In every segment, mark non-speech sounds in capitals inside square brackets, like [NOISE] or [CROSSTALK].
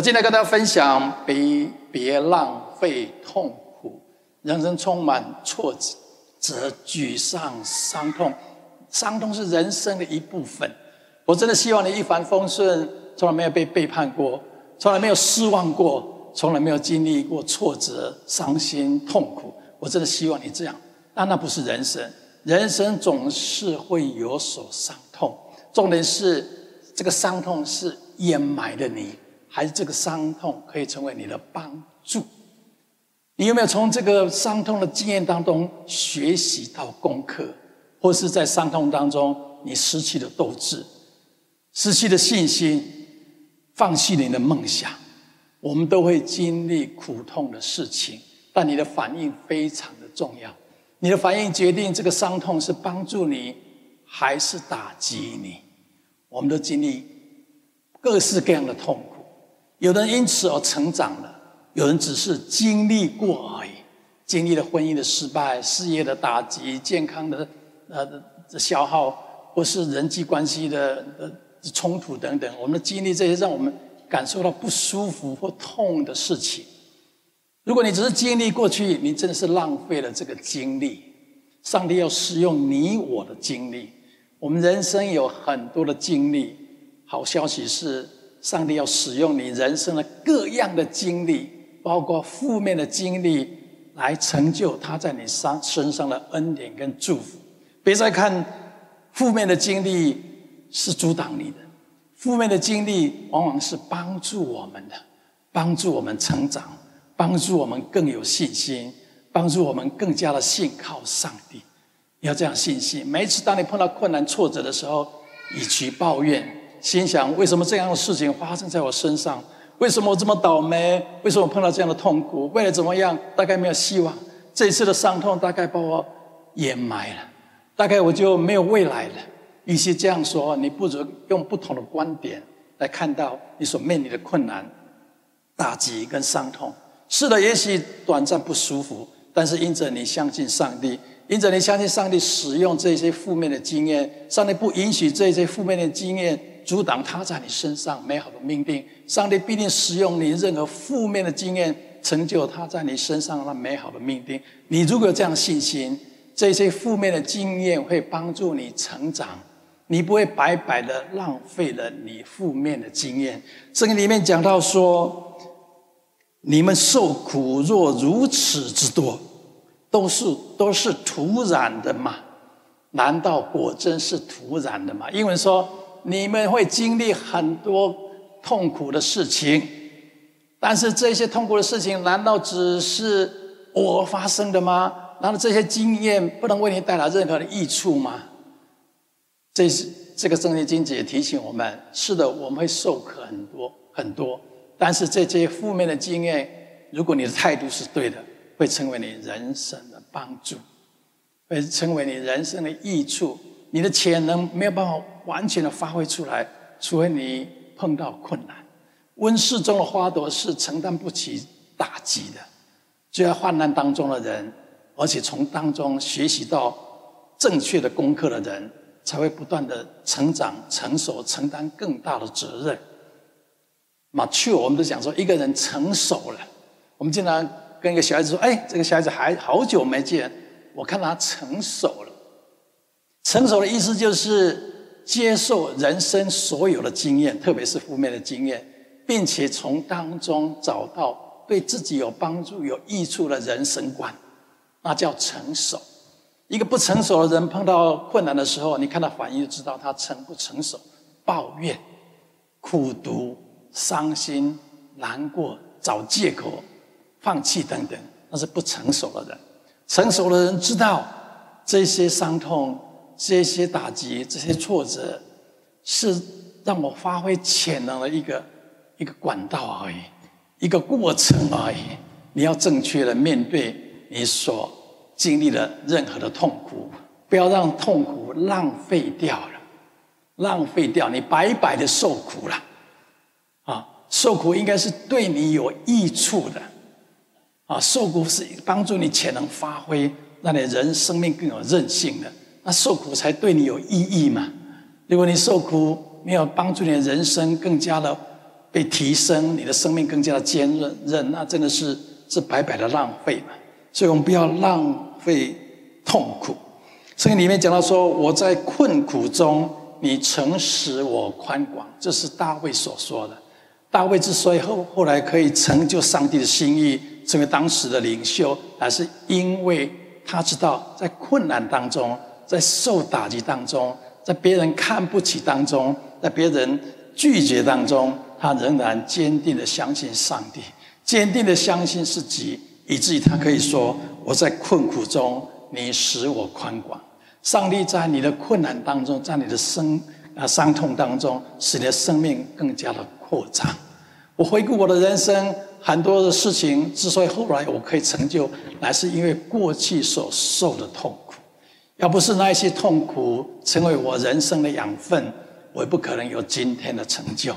我今天跟大家分享：别别浪费痛苦。人生充满挫折、沮丧、伤痛，伤痛是人生的一部分。我真的希望你一帆风顺，从来没有被背叛过，从来没有失望过，从来没有经历过挫折、伤心、痛苦。我真的希望你这样。但那不是人生，人生总是会有所伤痛。重点是，这个伤痛是掩埋了你。还是这个伤痛可以成为你的帮助？你有没有从这个伤痛的经验当中学习到功课？或是在伤痛当中你失去了斗志，失去了信心，放弃你的梦想？我们都会经历苦痛的事情，但你的反应非常的重要。你的反应决定这个伤痛是帮助你还是打击你。我们都经历各式各样的痛。有人因此而成长了，有人只是经历过而已，经历了婚姻的失败、事业的打击、健康的呃的消耗，或是人际关系的呃冲突等等。我们的经历这些让我们感受到不舒服或痛的事情。如果你只是经历过去，你真的是浪费了这个经历。上帝要使用你我的经历，我们人生有很多的经历。好消息是。上帝要使用你人生的各样的经历，包括负面的经历，来成就他在你身身上的恩典跟祝福。别再看负面的经历是阻挡你的，负面的经历往往是帮助我们的，帮助我们成长，帮助我们更有信心，帮助我们更加的信靠上帝。要这样信心。每一次当你碰到困难挫折的时候，与其抱怨。心想：为什么这样的事情发生在我身上？为什么我这么倒霉？为什么我碰到这样的痛苦？为了怎么样？大概没有希望。这一次的伤痛大概把我掩埋了，大概我就没有未来了。与其这样说，你不如用不同的观点来看到你所面临的困难、打击跟伤痛。是的，也许短暂不舒服，但是因着你相信上帝，因着你相信上帝使用这些负面的经验，上帝不允许这些负面的经验。阻挡他在你身上美好的命定，上帝必定使用你任何负面的经验，成就他在你身上那美好的命定。你如果有这样信心，这些负面的经验会帮助你成长，你不会白白的浪费了你负面的经验。圣经里面讲到说，你们受苦若如此之多，都是都是徒然的嘛？难道果真是徒然的吗？英文说。你们会经历很多痛苦的事情，但是这些痛苦的事情难道只是偶尔发生的吗？难道这些经验不能为你带来任何的益处吗？这是这个圣经经节提醒我们：是的，我们会受苦很多很多，但是这些负面的经验，如果你的态度是对的，会成为你人生的帮助，会成为你人生的益处。你的潜能没有办法完全的发挥出来，除非你碰到困难。温室中的花朵是承担不起打击的，就在患难当中的人，而且从当中学习到正确的功课的人，才会不断的成长、成熟，承担更大的责任。嘛，去我们都讲说一个人成熟了。我们经常跟一个小孩子说：“哎，这个小孩子还好久没见，我看他成熟了。”成熟的意思就是接受人生所有的经验，特别是负面的经验，并且从当中找到对自己有帮助、有益处的人生观，那叫成熟。一个不成熟的人碰到困难的时候，你看他反应就知道他成不成熟。抱怨、苦读、伤心、难过、找借口、放弃等等，那是不成熟的人。成熟的人知道这些伤痛。这些打击、这些挫折，是让我发挥潜能的一个一个管道而已，一个过程而已。你要正确的面对你所经历的任何的痛苦，不要让痛苦浪费掉了，浪费掉，你白白的受苦了。啊，受苦应该是对你有益处的，啊，受苦是帮助你潜能发挥，让你人生命更有韧性的。那受苦才对你有意义嘛？如果你受苦没有帮助你的人生更加的被提升，你的生命更加的坚韧，那真的是是白白的浪费嘛。所以我们不要浪费痛苦。圣经里面讲到说，我在困苦中，你诚实我宽广，这是大卫所说的。大卫之所以后后来可以成就上帝的心意，成为当时的领袖，还是因为他知道，在困难当中，在受打击当中，在别人看不起当中，在别人拒绝当中，他仍然坚定的相信上帝，坚定的相信自己，以至于他可以说：“我在困苦中，你使我宽广。”上帝在你的困难当中，在你的生啊伤痛当中，使你的生命更加的扩张。我回顾我的人生，很多的事情之所以后来我可以成就，乃是因为过去所受的痛苦。要不是那一些痛苦成为我人生的养分，我也不可能有今天的成就。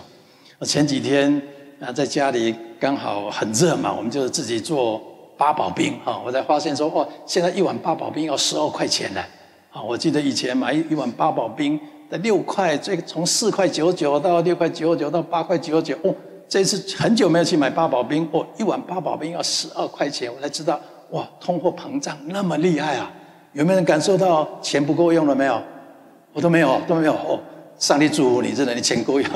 我前几天啊，在家里刚好很热嘛，我们就自己做八宝冰啊，我才发现说，哦，现在一碗八宝冰要十二块钱呢。啊，我记得以前买一碗八宝冰的六块，这个从四块九九到六块九九到八块九九，哦，这次很久没有去买八宝冰，哦，一碗八宝冰要十二块钱，我才知道，哇，通货膨胀那么厉害啊！有没有人感受到钱不够用了没有？我都没有，都没有。哦，上帝祝福你，真的，你钱够用。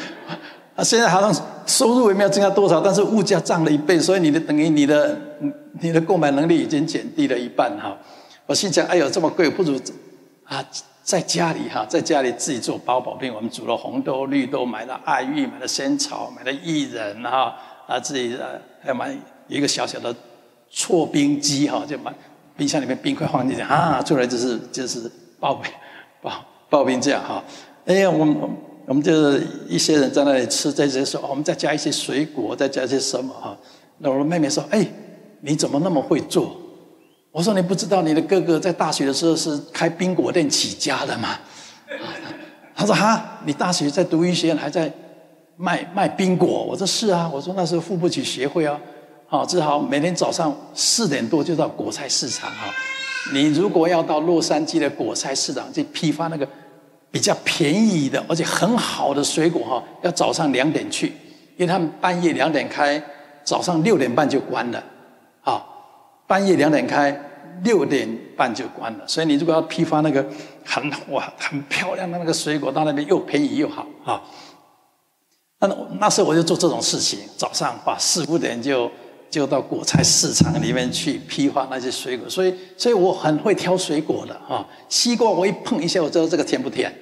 [LAUGHS] 啊，现在好像收入也没有增加多少，但是物价涨了一倍，所以你的等于你的你的购买能力已经减低了一半哈。我心想：哎呦，这么贵，不如啊，在家里哈，在家里自己做八宝冰。我们煮了红豆、绿豆，买了爱玉，买了仙草，买了薏仁哈，啊，自己呃还买一个小小的搓冰机哈，就买冰箱里面冰块放进去啊，出来就是就是刨冰、刨刨冰这样哈。哎呀，我们我们就是一些人在那里吃在这些时候，我们再加一些水果，再加一些什么哈。那我妹妹说：哎，你怎么那么会做？我说，你不知道你的哥哥在大学的时候是开冰果店起家的吗？他说哈，你大学在读医学院还在卖卖冰果？我说是啊，我说那时候付不起学费啊，好，只好每天早上四点多就到果菜市场哈。你如果要到洛杉矶的果菜市场去批发那个比较便宜的而且很好的水果哈，要早上两点去，因为他们半夜两点开，早上六点半就关了，啊。半夜两点开，六点半就关了。所以你如果要批发那个很哇很漂亮的那个水果，到那边又便宜又好啊。那那时候我就做这种事情，早上哇四五点就就到果菜市场里面去批发那些水果。所以所以我很会挑水果的啊。西瓜我一碰一下，我知道这个甜不甜，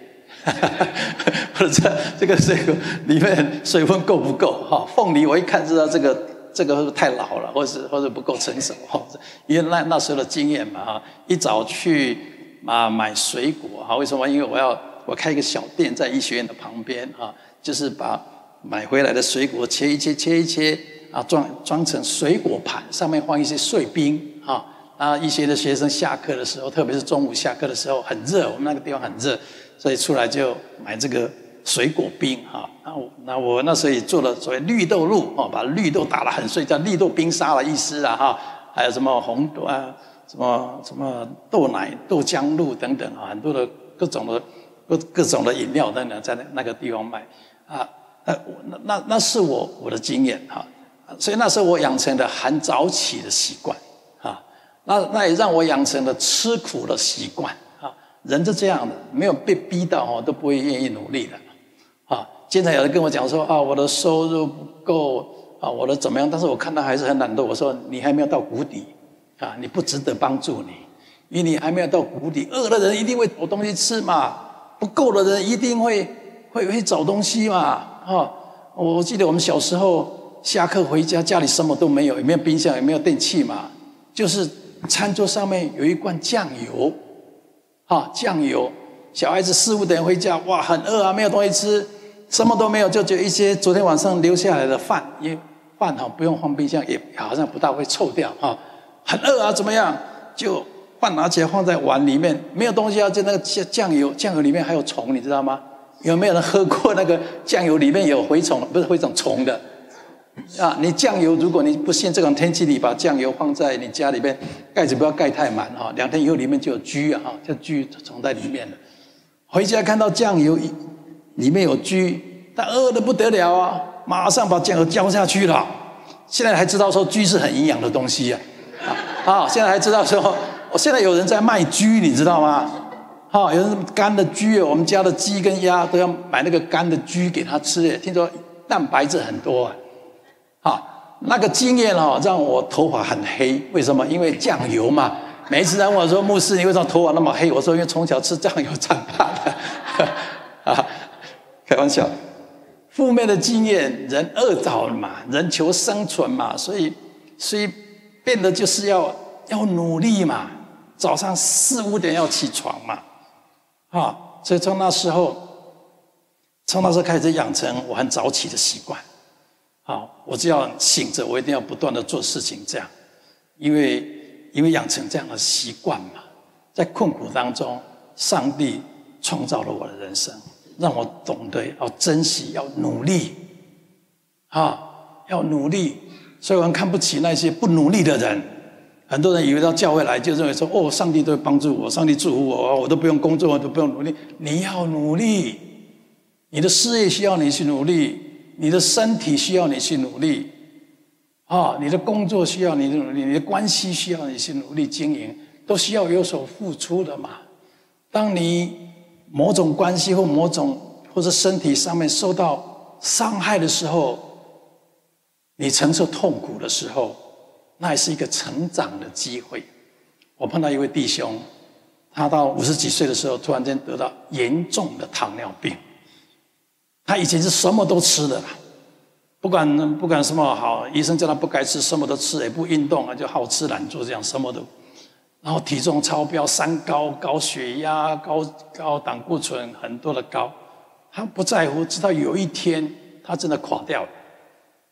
[LAUGHS] 或者这这个水果里面水分够不够哈。凤梨我一看知道这个。这个是太老了，或是或者不够成熟哈？因为那那时候的经验嘛，哈，一早去啊买水果，哈，为什么？因为我要我开一个小店在医学院的旁边，哈，就是把买回来的水果切一切，切一切，啊，装装成水果盘，上面放一些碎冰，啊，啊，一些的学生下课的时候，特别是中午下课的时候，很热，我们那个地方很热，所以出来就买这个。水果冰哈，那我那我那时候也做了所谓绿豆露哦，把绿豆打得很碎，叫绿豆冰沙的意思啊哈，还有什么红豆啊，什么什么豆奶、豆浆露等等啊，很多的各种的各各种的饮料等等，在那那个地方卖啊，那那那那是我我的经验哈，所以那时候我养成了很早起的习惯啊，那那也让我养成了吃苦的习惯啊，人是这样的，没有被逼到哦，都不会愿意努力的。啊，经常有人跟我讲说啊，我的收入不够啊，我的怎么样？但是我看他还是很懒惰。我说你还没有到谷底啊，你不值得帮助你，因为你还没有到谷底。饿的人一定会找东西吃嘛，不够的人一定会会会找东西嘛。啊，我记得我们小时候下课回家，家里什么都没有，也没有冰箱，也没有电器嘛，就是餐桌上面有一罐酱油，啊，酱油。小孩子四五点回家，哇，很饿啊，没有东西吃。什么都没有，就就一些昨天晚上留下来的饭，因为饭哈不用放冰箱，也好像不大会臭掉哈。很饿啊，怎么样？就饭拿起来放在碗里面，没有东西啊，就那个酱酱油，酱油里面还有虫，你知道吗？有没有人喝过那个酱油里面有蛔虫？不是蛔虫，虫的啊！你酱油，如果你不信这种天气里把酱油放在你家里面，盖子不要盖太满哈，两天以后里面就有蛆啊，哈就蛆虫在里面了。回家看到酱油。里面有蛆，他饿得不得了啊！马上把酱油浇下去了。现在还知道说蛆是很营养的东西啊，啊，现在还知道说，我现在有人在卖蛆，你知道吗？哈，有人干的蛆，我们家的鸡跟鸭都要买那个干的蛆给他吃。听说蛋白质很多啊，那个经验哦，让我头发很黑。为什么？因为酱油嘛。每一次人问我说：“牧师，你为什么头发那么黑？”我说：“因为从小吃酱油长大的。[LAUGHS] ”啊，开玩笑。负面的经验，人饿着嘛，人求生存嘛，所以，所以变得就是要要努力嘛。早上四五点要起床嘛，啊，所以从那时候，从那时候开始养成我很早起的习惯。好，我只要醒着，我一定要不断的做事情，这样，因为因为养成这样的习惯嘛，在困苦当中，上帝创造了我的人生。让我懂得要珍惜，要努力，啊，要努力。所以我们看不起那些不努力的人。很多人以为到教会来就认为说：“哦，上帝都会帮助我，上帝祝福我，我都不用工作，我都不用努力。”你要努力，你的事业需要你去努力，你的身体需要你去努力，啊，你的工作需要你去努力，你的关系需要你去努力经营，都需要有所付出的嘛。当你。某种关系或某种或者身体上面受到伤害的时候，你承受痛苦的时候，那也是一个成长的机会。我碰到一位弟兄，他到五十几岁的时候，突然间得到严重的糖尿病。他以前是什么都吃的，不管不管什么好，医生叫他不该吃，什么都吃，也不运动啊，就好吃懒做这样，什么都。然后体重超标，三高、高血压、高高胆固醇，很多的高，他不在乎。直到有一天，他真的垮掉了，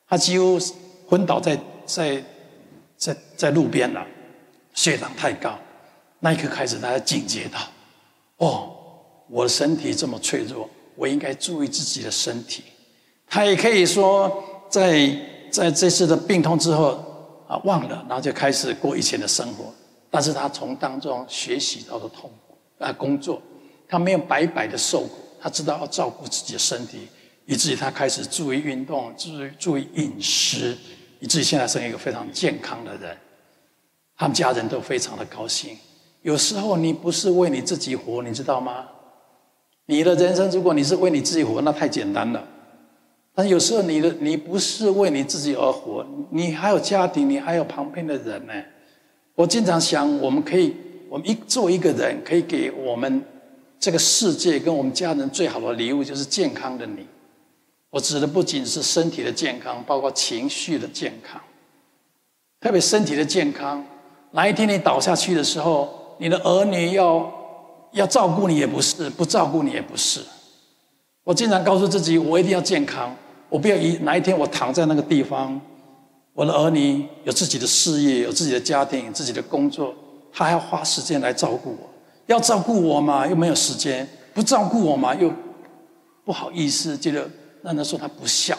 他几乎昏倒在在在在路边了，血糖太高。那一刻开始，他警觉到，哦，我的身体这么脆弱，我应该注意自己的身体。他也可以说，在在这次的病痛之后啊，忘了，然后就开始过以前的生活。但是他从当中学习到的痛苦啊，工作，他没有白白的受苦，他知道要照顾自己的身体，以至于他开始注意运动，注意注意饮食，以至于现在是一个非常健康的人。他们家人都非常的高兴。有时候你不是为你自己活，你知道吗？你的人生如果你是为你自己活，那太简单了。但有时候你的你不是为你自己而活，你还有家庭，你还有旁边的人呢。我经常想，我们可以，我们一做一个人，可以给我们这个世界跟我们家人最好的礼物，就是健康的你。我指的不仅是身体的健康，包括情绪的健康。特别身体的健康，哪一天你倒下去的时候，你的儿女要要照顾你也不是，不照顾你也不是。我经常告诉自己，我一定要健康，我不要一哪一天我躺在那个地方。我的儿女有自己的事业，有自己的家庭，自己的工作，他还要花时间来照顾我。要照顾我嘛，又没有时间；不照顾我嘛，又不好意思，觉得让人说他不孝。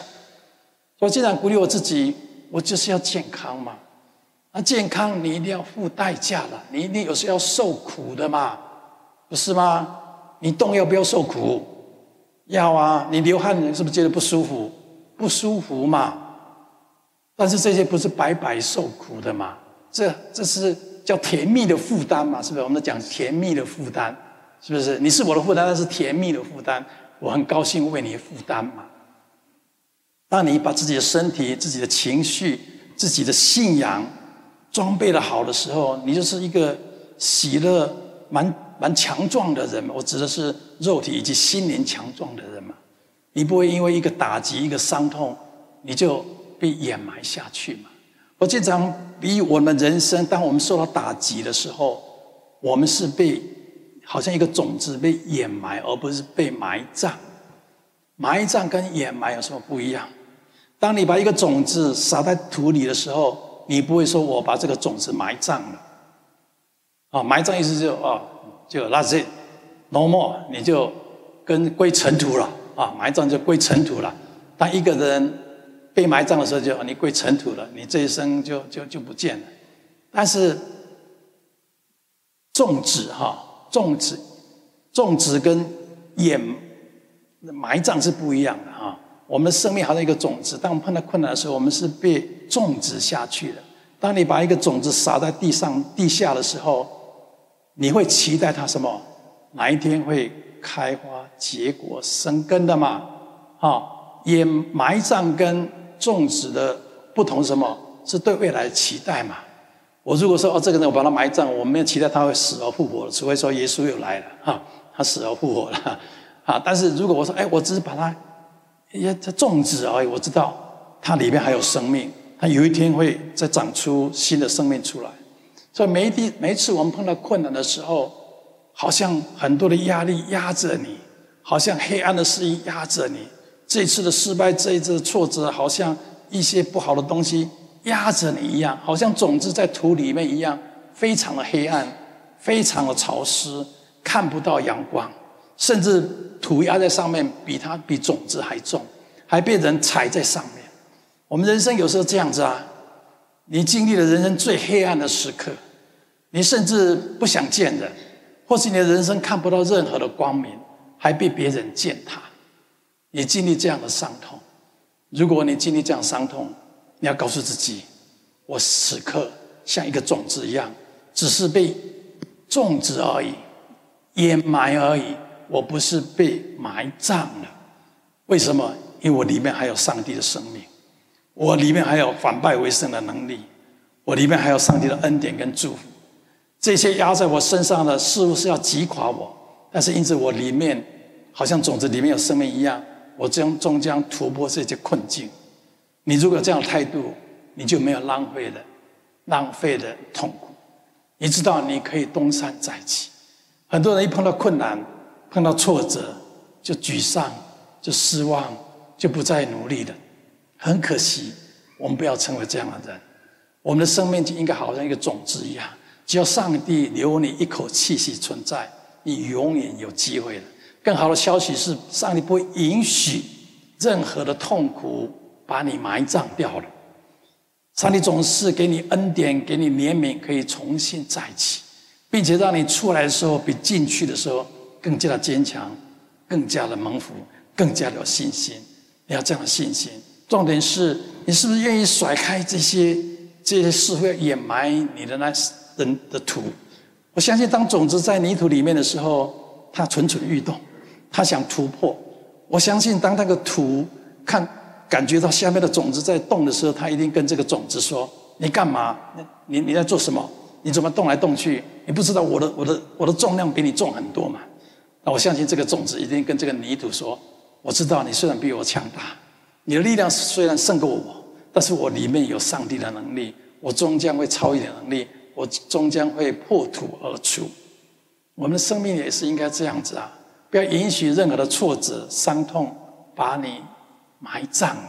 我经常鼓励我自己，我就是要健康嘛。那健康你一定要付代价的，你一定有时要受苦的嘛，不是吗？你动要不要受苦？要啊！你流汗，你是不是觉得不舒服？不舒服嘛。但是这些不是白白受苦的嘛？这这是叫甜蜜的负担嘛？是不是？我们讲甜蜜的负担，是不是？你是我的负担，但是甜蜜的负担，我很高兴为你负担嘛。当你把自己的身体、自己的情绪、自己的信仰装备的好的时候，你就是一个喜乐、蛮蛮强壮的人。我指的是肉体以及心灵强壮的人嘛。你不会因为一个打击、一个伤痛，你就。被掩埋下去嘛？我经常比喻我们人生，当我们受到打击的时候，我们是被好像一个种子被掩埋，而不是被埋葬。埋葬跟掩埋有什么不一样？当你把一个种子撒在土里的时候，你不会说我把这个种子埋葬了。啊，埋葬意思就啊，就 that's it，no more，你就跟归尘土了啊，埋葬就归尘土了。当一个人。被埋葬的时候就，你归尘土了，你这一生就就就不见了。但是种植哈，种植，种植跟掩埋葬是不一样的哈。我们的生命好像一个种子，当我们碰到困难的时候，我们是被种植下去的。当你把一个种子撒在地上、地下的时候，你会期待它什么？哪一天会开花、结果、生根的嘛？啊，也埋葬跟种植的不同，什么是对未来的期待嘛？我如果说哦，这个人我把他埋葬，我没有期待他会死而复活，除非说耶稣又来了哈，他死而复活了啊。但是如果我说哎，我只是把它也在种植而已，我知道它里面还有生命，它有一天会再长出新的生命出来。所以每一地每一次我们碰到困难的时候，好像很多的压力压着你，好像黑暗的事情压着你。这一次的失败，这一次的挫折，好像一些不好的东西。压着你一样，好像种子在土里面一样，非常的黑暗，非常的潮湿，看不到阳光，甚至土压在上面比它比种子还重，还被人踩在上面。我们人生有时候这样子啊，你经历了人生最黑暗的时刻，你甚至不想见人，或是你的人生看不到任何的光明，还被别人践踏。你经历这样的伤痛，如果你经历这样伤痛，你要告诉自己，我此刻像一个种子一样，只是被种植而已，掩埋而已。我不是被埋葬了。为什么？因为我里面还有上帝的生命，我里面还有反败为胜的能力，我里面还有上帝的恩典跟祝福。这些压在我身上的，似乎是要击垮我，但是因此我里面好像种子里面有生命一样，我将终将突破这些困境。你如果这样的态度，你就没有浪费的、浪费的痛苦。你知道你可以东山再起。很多人一碰到困难、碰到挫折，就沮丧、就失望、就不再努力了。很可惜，我们不要成为这样的人。我们的生命就应该好像一个种子一样，只要上帝留你一口气息存在，你永远有机会的。更好的消息是，上帝不允许任何的痛苦。把你埋葬掉了，上帝总是给你恩典，给你怜悯，可以重新再起，并且让你出来的时候比进去的时候更加的坚强，更加的蒙福，更加的有信心。你要这样的信心。重点是你是不是愿意甩开这些这些事会掩埋你的那人的土？我相信，当种子在泥土里面的时候，它蠢蠢欲动，它想突破。我相信，当那个土看。感觉到下面的种子在动的时候，它一定跟这个种子说：“你干嘛？你你在做什么？你怎么动来动去？你不知道我的我的我的重量比你重很多嘛？”那我相信这个种子一定跟这个泥土说：“我知道你虽然比我强大，你的力量虽然胜过我，但是我里面有上帝的能力，我终将会超越能力，我终将会破土而出。”我们的生命也是应该这样子啊！不要允许任何的挫折、伤痛把你。埋葬了，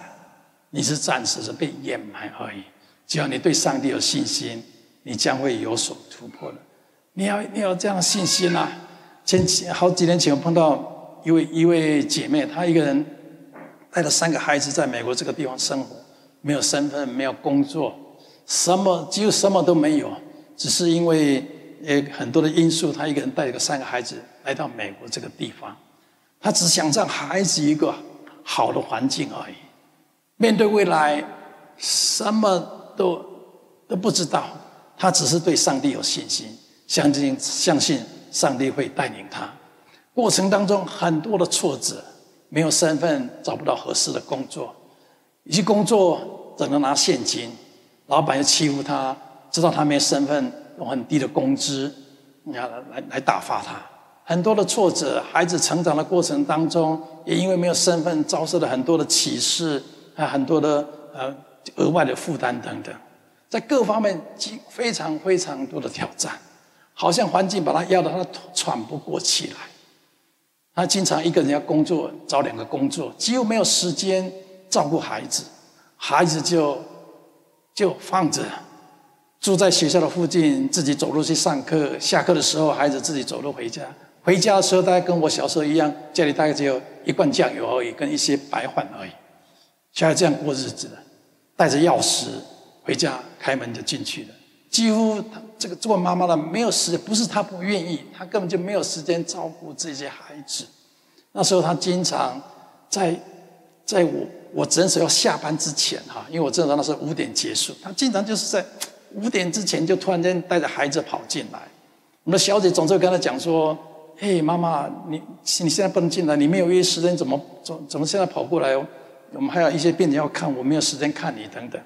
你是暂时的被掩埋而已。只要你对上帝有信心，你将会有所突破的。你要你要这样的信心啊！前几好几年前，我碰到一位一位姐妹，她一个人带着三个孩子在美国这个地方生活，没有身份，没有工作，什么几乎什么都没有，只是因为呃很多的因素，他一个人带着三个孩子来到美国这个地方，他只想让孩子一个。好的环境而已，面对未来，什么都都不知道。他只是对上帝有信心，相信相信上帝会带领他。过程当中很多的挫折，没有身份，找不到合适的工作，一去工作只能拿现金，老板又欺负他，知道他没身份，用很低的工资，你看来来打发他。很多的挫折，孩子成长的过程当中，也因为没有身份，遭受了很多的歧视，啊，很多的呃额外的负担等等，在各方面经非常非常多的挑战，好像环境把他压得他喘不过气来。他经常一个人要工作，找两个工作，几乎没有时间照顾孩子，孩子就就放着。住在学校的附近，自己走路去上课，下课的时候孩子自己走路回家。回家的时候，大概跟我小时候一样，家里大概只有一罐酱油而已，跟一些白饭而已。小孩这样过日子的，带着钥匙回家，开门就进去了。几乎他这个做妈妈的没有时间，不是她不愿意，她根本就没有时间照顾这些孩子。那时候她经常在在我我诊所要下班之前哈，因为我诊所那时候五点结束，她经常就是在五点之前就突然间带着孩子跑进来。我们的小姐总是跟他讲说：“嘿，妈妈，你你现在不能进来，你没有约时间，怎么怎怎么现在跑过来哦？我们还有一些病人要看，我没有时间看你等等。”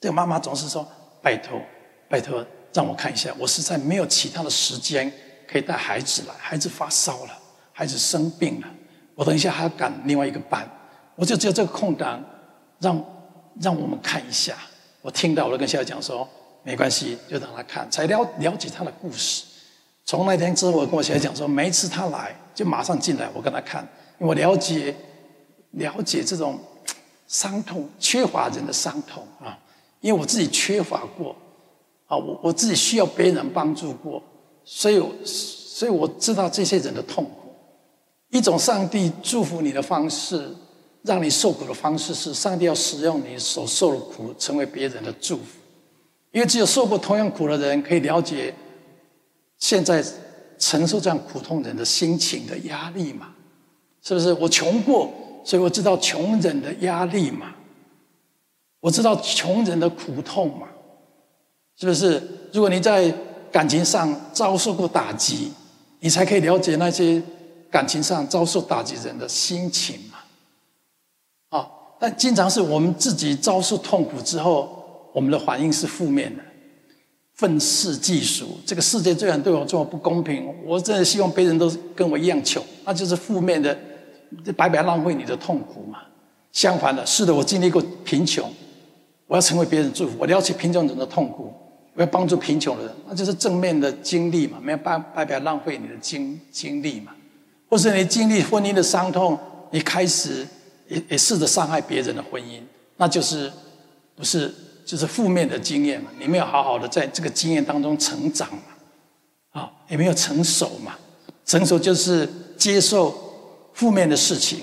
这个妈妈总是说：“拜托，拜托，让我看一下，我实在没有其他的时间可以带孩子来，孩子发烧了，孩子生病了，我等一下还要赶另外一个班。”我就只有这个空档，让让我们看一下。我听到，我就跟小孩讲说：“没关系，就让他看，才了了解他的故事。”从那天之后，我跟我小孩讲说：“每一次他来，就马上进来，我跟他看，因为我了解了解这种伤痛，缺乏人的伤痛啊。因为我自己缺乏过啊，我我自己需要别人帮助过，所以所以我知道这些人的痛苦。一种上帝祝福你的方式。”让你受苦的方式是，上帝要使用你所受的苦，成为别人的祝福。因为只有受过同样苦的人，可以了解现在承受这样苦痛人的心情的压力嘛？是不是？我穷过，所以我知道穷人的压力嘛？我知道穷人的苦痛嘛？是不是？如果你在感情上遭受过打击，你才可以了解那些感情上遭受打击人的心情嘛？啊但经常是我们自己遭受痛苦之后，我们的反应是负面的，愤世嫉俗。这个世界居然对我这么不公平，我真的希望别人都跟我一样穷，那就是负面的，白白浪费你的痛苦嘛。相反的，是的，我经历过贫穷，我要成为别人祝福，我了解贫穷人的痛苦，我要帮助贫穷的人，那就是正面的经历嘛，没有办白白浪费你的经经历嘛。或是你经历婚姻的伤痛，你开始。也也试着伤害别人的婚姻，那就是不是就是负面的经验嘛？你没有好好的在这个经验当中成长嘛？啊，也没有成熟嘛？成熟就是接受负面的事情，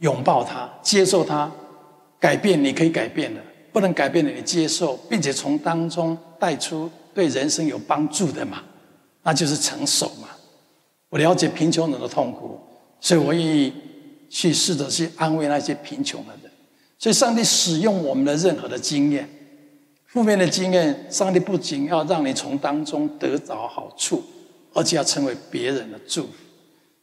拥抱它，接受它，改变你可以改变的，不能改变的你接受，并且从当中带出对人生有帮助的嘛？那就是成熟嘛？我了解贫穷人的痛苦，所以我愿意。去试着去安慰那些贫穷的人，所以上帝使用我们的任何的经验，负面的经验，上帝不仅要让你从当中得着好处，而且要成为别人的祝福。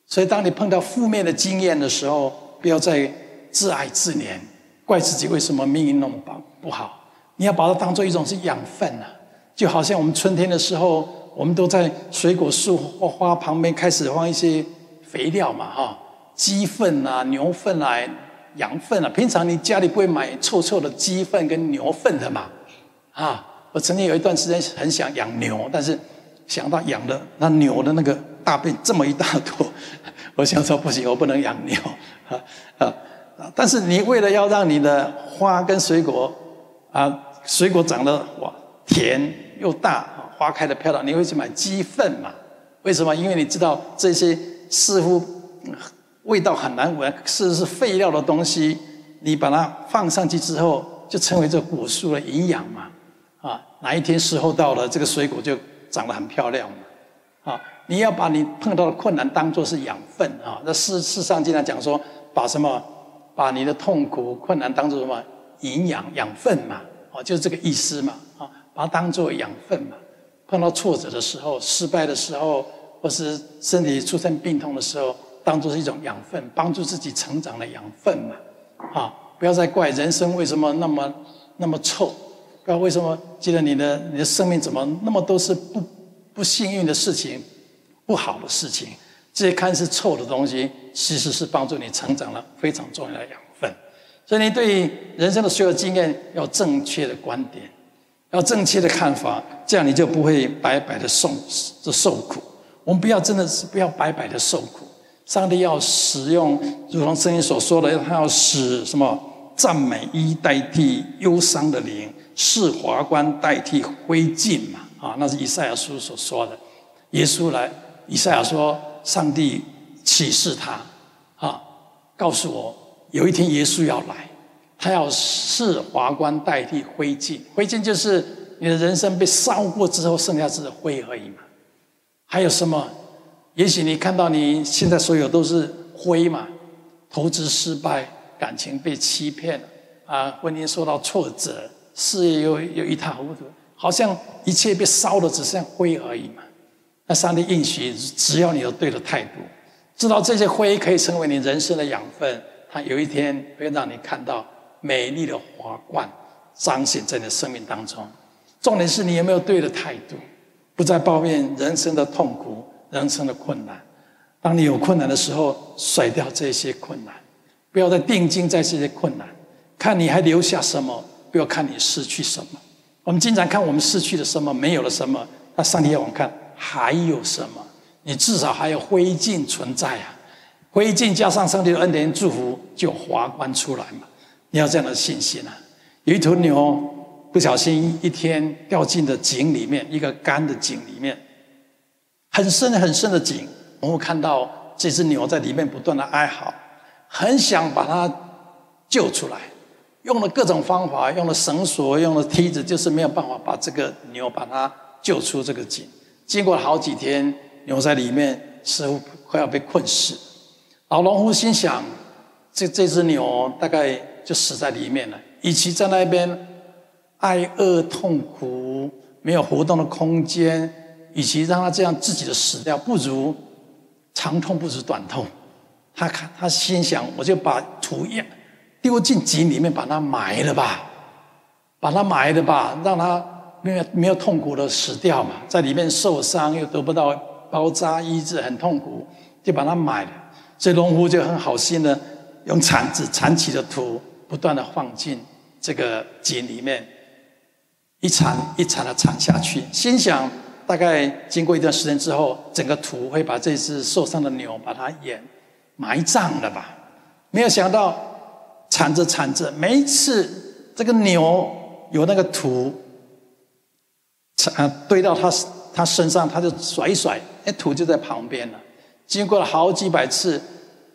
所以，当你碰到负面的经验的时候，不要再自哀自怜，怪自己为什么命运那么不好。你要把它当做一种是养分啊，就好像我们春天的时候，我们都在水果树或花旁边开始放一些肥料嘛，哈。鸡粪啊，牛粪啊，羊粪啊，平常你家里不会买臭臭的鸡粪跟牛粪的嘛？啊，我曾经有一段时间很想养牛，但是想到养的那牛的那个大便这么一大坨，[LAUGHS] 我想说不行，我不能养牛 [LAUGHS] 啊啊！但是你为了要让你的花跟水果啊，水果长得哇甜又大，花开得漂亮，你会去买鸡粪嘛？为什么？因为你知道这些似乎。味道很难闻，是是废料的东西，你把它放上去之后，就成为这果树的营养嘛。啊，哪一天时候到了，这个水果就长得很漂亮嘛。啊，你要把你碰到的困难当做是养分啊。那世世上经常讲说，把什么，把你的痛苦困难当作什么营养养分嘛。啊，就是这个意思嘛。啊，把它当作养分嘛。碰到挫折的时候、失败的时候，或是身体出现病痛的时候。当做是一种养分，帮助自己成长的养分嘛，啊！不要再怪人生为什么那么那么臭，不要为什么觉得你的你的生命怎么那么都是不不幸运的事情，不好的事情，这些看似臭的东西，其实是帮助你成长了非常重要的养分。所以你对人生的所有经验要正确的观点，要正确的看法，这样你就不会白白的受这受苦。我们不要真的是不要白白的受苦。上帝要使用，如同圣经所说的，他要使什么赞美衣代替忧伤的灵，使华冠代替灰烬嘛？啊，那是以赛亚书所说的。耶稣来，以赛亚说，上帝启示他，啊，告诉我，有一天耶稣要来，他要使华冠代替灰烬，灰烬就是你的人生被烧过之后剩下是灰而已嘛。还有什么？也许你看到你现在所有都是灰嘛，投资失败，感情被欺骗，啊，婚姻受到挫折，事业又又一塌糊涂，好像一切被烧的只剩灰而已嘛。那上帝应许，只要你有对的态度，知道这些灰可以成为你人生的养分，它有一天会让你看到美丽的华冠彰显在你的生命当中。重点是你有没有对的态度，不再抱怨人生的痛苦、人生的困难。当你有困难的时候，甩掉这些困难，不要再定睛在这些困难，看你还留下什么，不要看你失去什么。我们经常看我们失去了什么，没有了什么，那上帝要我们看还有什么？你至少还有灰烬存在啊！灰烬加上上帝的恩典祝福，就华冠出来嘛。你要这样的信心啊！有一头牛。不小心一天掉进了井里面，一个干的井里面，很深很深的井。我们看到这只牛在里面不断的哀嚎，很想把它救出来，用了各种方法，用了绳索，用了梯子，就是没有办法把这个牛把它救出这个井。经过了好几天，牛在里面似乎快要被困死。老农夫心想，这这只牛大概就死在里面了，与其在那边。挨饿、痛苦，没有活动的空间，与其让他这样自己的死掉，不如长痛不如短痛。他看，他心想，我就把土一丢进井里面，把它埋了吧，把它埋了吧，让他没有没有痛苦的死掉嘛，在里面受伤又得不到包扎医治，很痛苦，就把它埋了。所以农夫就很好心的用铲子铲起的土，不断的放进这个井里面。一铲一铲的铲下去，心想大概经过一段时间之后，整个土会把这只受伤的牛把它掩埋葬了吧？没有想到铲着铲着，每一次这个牛有那个土铲堆到它它身上，它就甩一甩，那土就在旁边了。经过了好几百次，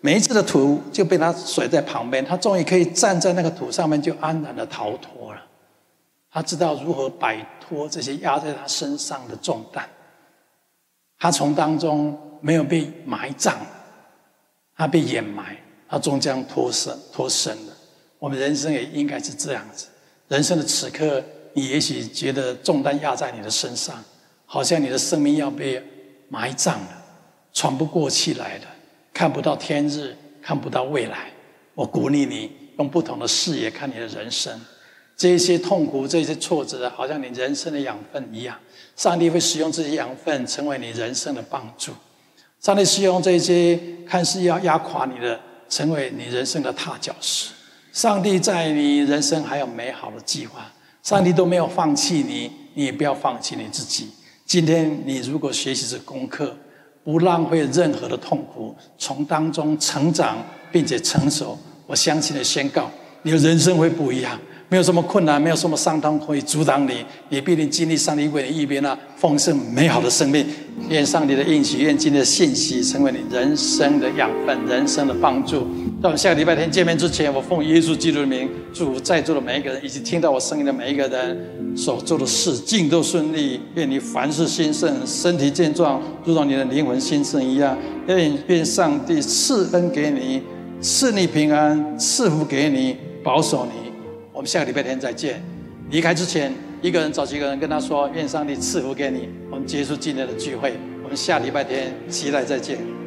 每一次的土就被他甩在旁边，他终于可以站在那个土上面，就安然的逃脱了。他知道如何摆脱这些压在他身上的重担，他从当中没有被埋葬，他被掩埋，他终将脱身脱身了。我们人生也应该是这样子。人生的此刻，你也许觉得重担压在你的身上，好像你的生命要被埋葬了，喘不过气来了，看不到天日，看不到未来。我鼓励你用不同的视野看你的人生。这些痛苦，这些挫折，好像你人生的养分一样。上帝会使用这些养分，成为你人生的帮助。上帝使用这些看似要压垮你的，成为你人生的踏脚石。上帝在你人生还有美好的计划。上帝都没有放弃你，你也不要放弃你自己。今天你如果学习这功课，不浪费任何的痛苦，从当中成长并且成熟，我相信的宣告，你的人生会不一样。没有什么困难，没有什么伤痛可以阻挡你，你必定经历上帝为你预备那丰盛美好的生命。愿上帝的应许，愿今天的信息成为你人生的养分，人生的帮助。在我们下个礼拜天见面之前，我奉耶稣基督的名，祝福在座的每一个人，以及听到我声音的每一个人，所做的事尽都顺利。愿你凡事兴盛，身体健壮，如同你的灵魂兴盛一样。愿愿上帝赐恩给你，赐你平安，赐福给你，保守你。我们下个礼拜天再见。离开之前，一个人找几个人跟他说：“愿上帝赐福给你。”我们结束今天的聚会。我们下礼拜天期待再见。